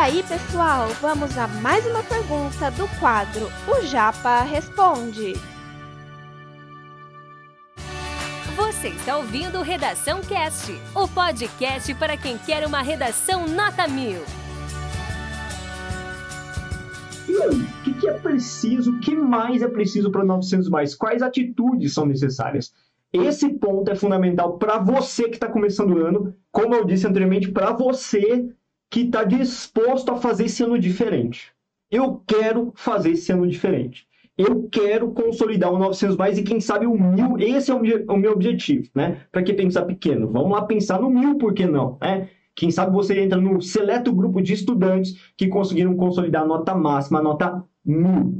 aí, pessoal, vamos a mais uma pergunta do quadro O Japa Responde. Você está ouvindo Redação Cast, o podcast para quem quer uma redação nota mil. E aí, o que, que é preciso? O que mais é preciso para 900 mais? Quais atitudes são necessárias? Esse ponto é fundamental para você que está começando o ano, como eu disse anteriormente, para você que está disposto a fazer esse ano diferente. Eu quero fazer esse ano diferente. Eu quero consolidar o 900 mais e quem sabe o mil. Esse é o meu, objetivo, né? Para que pensar pequeno? Vamos lá pensar no mil, por que não? Né? Quem sabe você entra no seleto grupo de estudantes que conseguiram consolidar a nota máxima, a nota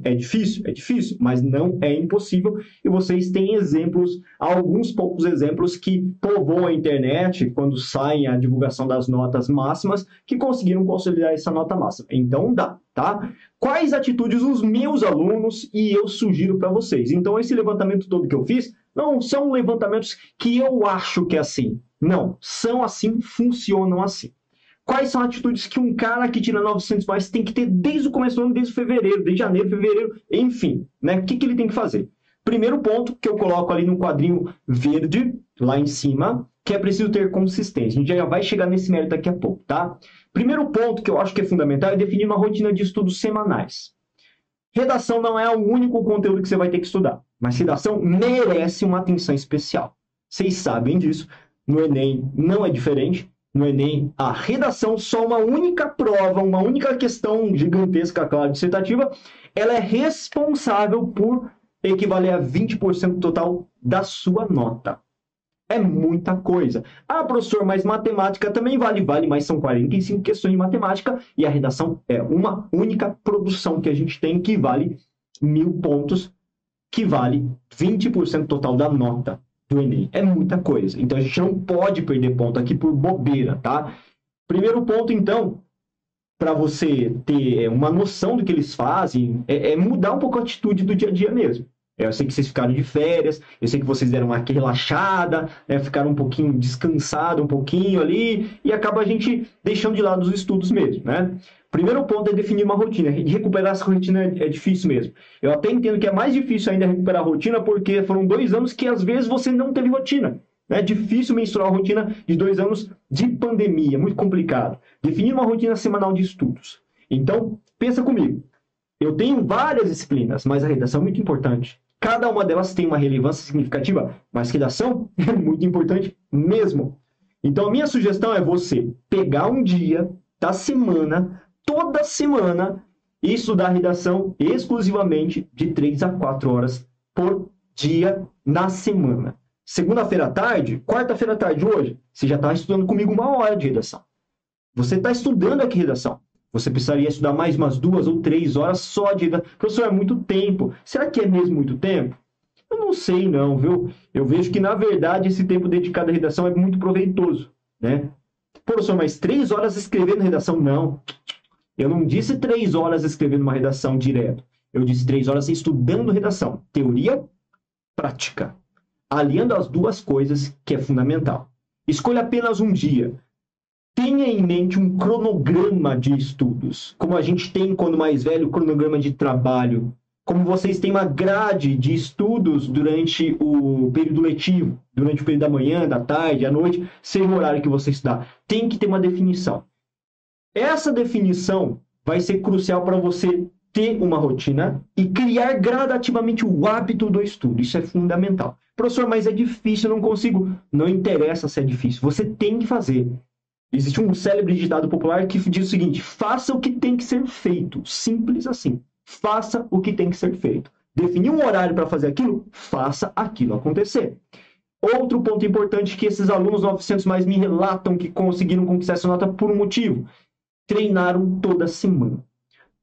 É difícil? É difícil, mas não é impossível. E vocês têm exemplos, alguns poucos exemplos que povoam a internet quando saem a divulgação das notas máximas, que conseguiram consolidar essa nota máxima. Então dá, tá? Quais atitudes os meus alunos e eu sugiro para vocês? Então, esse levantamento todo que eu fiz não são levantamentos que eu acho que é assim. Não, são assim, funcionam assim. Quais são atitudes que um cara que tira 900 mais tem que ter desde o começo do ano, desde fevereiro, desde janeiro, fevereiro, enfim, né? O que, que ele tem que fazer? Primeiro ponto que eu coloco ali no quadrinho verde, lá em cima, que é preciso ter consistência. A gente já vai chegar nesse mérito daqui a pouco, tá? Primeiro ponto que eu acho que é fundamental é definir uma rotina de estudos semanais. Redação não é o único conteúdo que você vai ter que estudar, mas redação merece uma atenção especial. Vocês sabem disso, no Enem não é diferente. No Enem, a redação, só uma única prova, uma única questão gigantesca, claro, dissertativa, ela é responsável por equivaler a 20% total da sua nota. É muita coisa. Ah, professor, mas matemática também vale, vale, mas são 45 questões de matemática e a redação é uma única produção que a gente tem que vale mil pontos, que vale 20% total da nota do Enem. É muita coisa. Então a gente não pode perder ponto aqui por bobeira, tá? Primeiro ponto, então, para você ter uma noção do que eles fazem, é, é, mudar um pouco a atitude do dia a dia mesmo. É, eu sei que vocês ficaram de férias, eu sei que vocês deram uma relaxada, né, ficaram um pouquinho descansado, um pouquinho ali, e acaba a gente deixando de lado os estudos mesmo, né? Primeiro ponto é definir uma rotina. E recuperar essa rotina é, difícil mesmo. Eu até entendo que é mais difícil ainda recuperar a rotina, porque foram dois anos que às vezes você não teve rotina. É difícil mensurar a rotina de dois anos de pandemia, muito complicado. Definir uma rotina semanal de estudos. Então, pensa comigo. Eu tenho várias disciplinas, mas a redação é muito importante. Cada uma delas tem uma relevância significativa, mas redação é muito importante mesmo. Então, a minha sugestão é você pegar um dia da semana toda semana e estudar redação exclusivamente de 3 a 4 horas por dia na semana. Segunda-feira à tarde, quarta-feira à tarde hoje, você já está estudando comigo uma hora de redação. Você está estudando aqui redação. Você precisaria estudar mais umas duas ou três horas só de. Professor, é muito tempo. Será que é mesmo muito tempo? Eu não sei não, viu? Eu vejo que, na verdade, esse tempo dedicado à redação é muito proveitoso, né? Professor, mas três horas escrevendo redação? Não. Eu não disse três horas escrevendo uma redação direto. Eu disse três horas estudando redação. Teoria, prática. Aliando as duas coisas, que é fundamental. Escolha apenas um dia. Tenha em mente um cronograma de estudos, como a gente tem quando mais velho, cronograma de trabalho. Como vocês têm uma grade de estudos durante o período letivo, durante o período da manhã, da tarde, à noite, seja o horário que você estudar. Tem que ter uma definição. Essa definição vai ser crucial para você ter uma rotina e criar gradativamente o hábito do estudo. Isso é fundamental. Professor, mas é difícil, eu não consigo. Não interessa se é difícil, você tem que fazer. Existe um célebre ditado popular que diz o seguinte: faça o que tem que ser feito. Simples assim. Faça o que tem que ser feito. Definir um horário para fazer aquilo, faça aquilo acontecer. Outro ponto importante que esses alunos 900 mais me relatam que conseguiram conquistar essa nota por um motivo treinaram toda semana.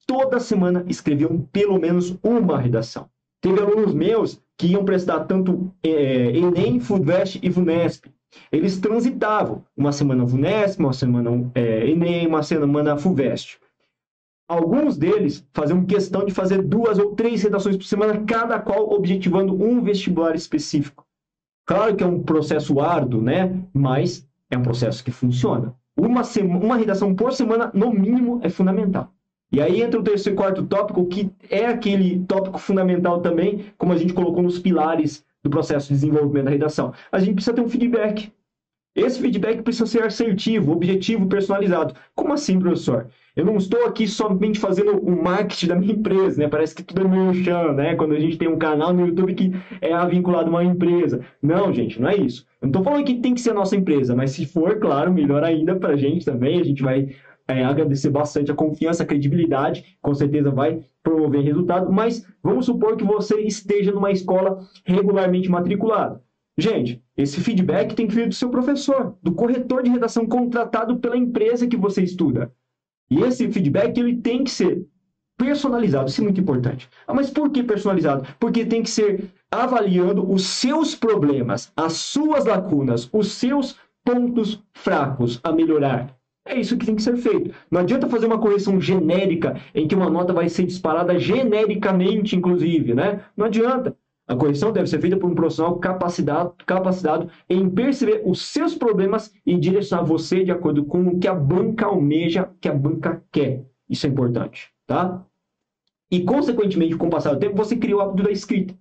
Toda semana escreviam pelo menos uma redação. Teve alunos meus que iam prestar tanto é, Enem, FUVEST e VUNESP. Eles transitavam uma semana VUNESP, uma semana é, Enem, uma semana FUVEST. Alguns deles faziam questão de fazer duas ou três redações por semana, cada qual objetivando um vestibular específico. Claro que é um processo árduo, né? Mas é um processo que funciona. Uma, sema, uma redação por semana, no mínimo, é fundamental. E aí entra o terceiro e quarto tópico, que é aquele tópico fundamental também, como a gente colocou nos pilares do processo de desenvolvimento da redação. A gente precisa ter um feedback. Esse feedback precisa ser assertivo, objetivo, personalizado. Como assim, professor? Eu não estou aqui somente fazendo o marketing da minha empresa, né? Parece que tudo é merchan, né? Quando a gente tem um canal no YouTube que é vinculado a uma empresa. Não, gente, não é isso. Eu não estou falando que tem que ser a nossa empresa, mas se for, claro, melhor ainda para a gente também. A gente vai é, agradecer bastante a confiança, a credibilidade, com certeza vai promover resultado, mas vamos supor que você esteja numa escola regularmente matriculada. Gente, esse feedback tem que vir do seu professor, do corretor de redação contratado pela empresa que você estuda. E esse feedback ele tem que ser personalizado, isso é muito importante. Ah, mas por que personalizado? Porque tem que ser avaliando os seus problemas, as suas lacunas, os seus pontos fracos a melhorar. É isso que tem que ser feito. Não adianta fazer uma correção genérica em que uma nota vai ser disparada genericamente, inclusive, né? Não adianta. A correção deve ser feita por um profissional capacitado, capacitado em perceber os seus problemas e direcionar você de acordo com o que a banca almeja, que a banca quer. Isso é importante, tá? E, consequentemente, com o passar do tempo, você cria o hábito da escrita.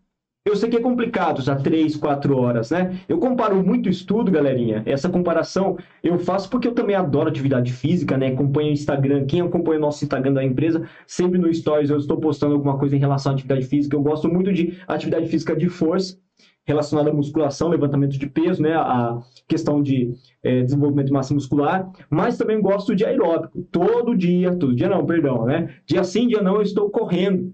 Eu sei que é complicado já três, quatro horas, né? Eu comparo muito estudo, galerinha. Essa comparação eu faço porque eu também adoro atividade física, né? Acompanho o Instagram. Quem acompanha o nosso Instagram da empresa, sempre no Stories eu estou postando alguma coisa em relação à atividade física. Eu gosto muito de atividade física de força, relacionada à musculação, levantamento de peso, né? A questão de é, desenvolvimento de massa muscular. Mas também gosto de aeróbico. Todo dia, todo dia não, perdão, né? Dia sim, dia não, eu estou correndo.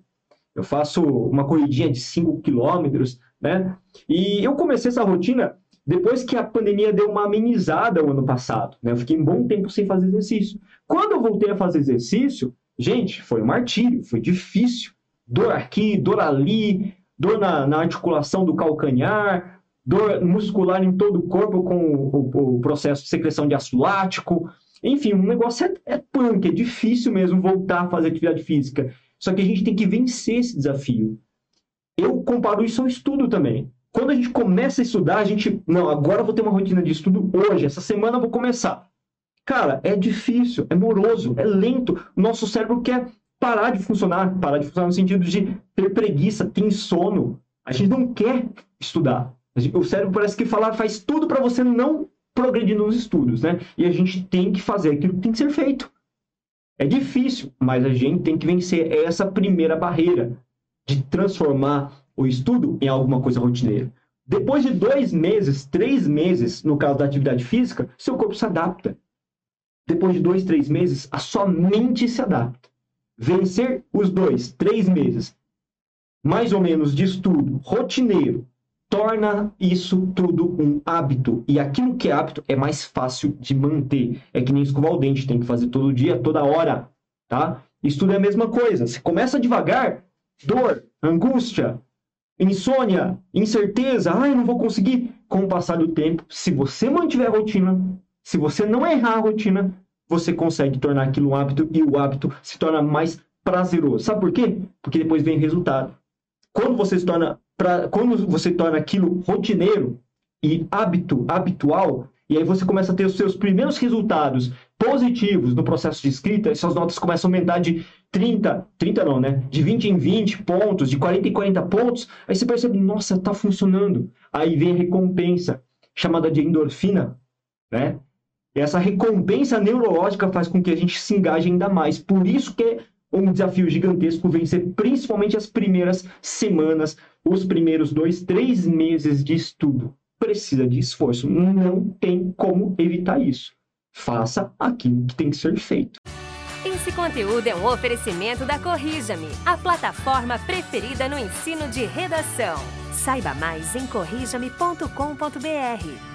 Eu faço uma corridinha de 5 quilômetros, né? E eu comecei essa rotina depois que a pandemia deu uma amenizada o ano passado, né? Eu fiquei um bom tempo sem fazer exercício. Quando eu voltei a fazer exercício, gente, foi um martírio, foi difícil. Dor aqui, dor ali, dor na, na articulação do calcanhar, dor muscular em todo o corpo com o, o processo de secreção de ácido lático. Enfim, o negócio é, é punk, é difícil mesmo voltar a fazer atividade física. Só que a gente tem que vencer esse desafio. Eu comparo isso ao estudo também. Quando a gente começa a estudar, a gente. Não, agora eu vou ter uma rotina de estudo hoje, essa semana eu vou começar. Cara, é difícil, é moroso, é lento. Nosso cérebro quer parar de funcionar parar de funcionar no sentido de ter preguiça, ter sono. A gente não quer estudar. O cérebro parece que falar faz tudo para você não progredir nos estudos, né? E a gente tem que fazer aquilo que tem que ser feito. É difícil, mas a gente tem que vencer essa primeira barreira de transformar o estudo em alguma coisa rotineira. Depois de dois meses, três meses, no caso da atividade física, seu corpo se adapta. Depois de dois, três meses, a sua mente se adapta. Vencer os dois, três meses, mais ou menos de estudo rotineiro, torna isso tudo um hábito. E aquilo que é hábito é mais fácil de manter. É que nem escovar o dente, tem que fazer todo dia, toda hora, tá? Estudo é a mesma coisa. Você começa devagar, dor, angústia, insônia, incerteza, ai, não vou conseguir. Com o passar do tempo, se você mantiver a rotina, se você não errar a rotina, você consegue tornar aquilo um hábito e o hábito se torna mais prazeroso. Sabe por quê? Porque depois vem o resultado. Quando você se torna pra, quando você torna aquilo rotineiro e hábito, habitual, e aí você começa a ter os seus primeiros resultados positivos no processo de escrita, e suas notas começam a aumentar de 30, 30 não, né? De 20 em 20 pontos, de 40 em 40 pontos, aí você percebe, nossa, tá funcionando. Aí vem a recompensa, chamada de endorfina, né? Essa recompensa neurológica faz com que a gente se engaje ainda mais. Por isso que é um desafio gigantesco vencer principalmente as primeiras semanas, os primeiros dois, três meses de estudo. Precisa de esforço. Não tem como evitar isso. Faça aquilo que tem que ser feito. Esse conteúdo é um oferecimento da Corrija-me, a plataforma preferida no ensino de redação. Saiba mais em corrijame.com.br.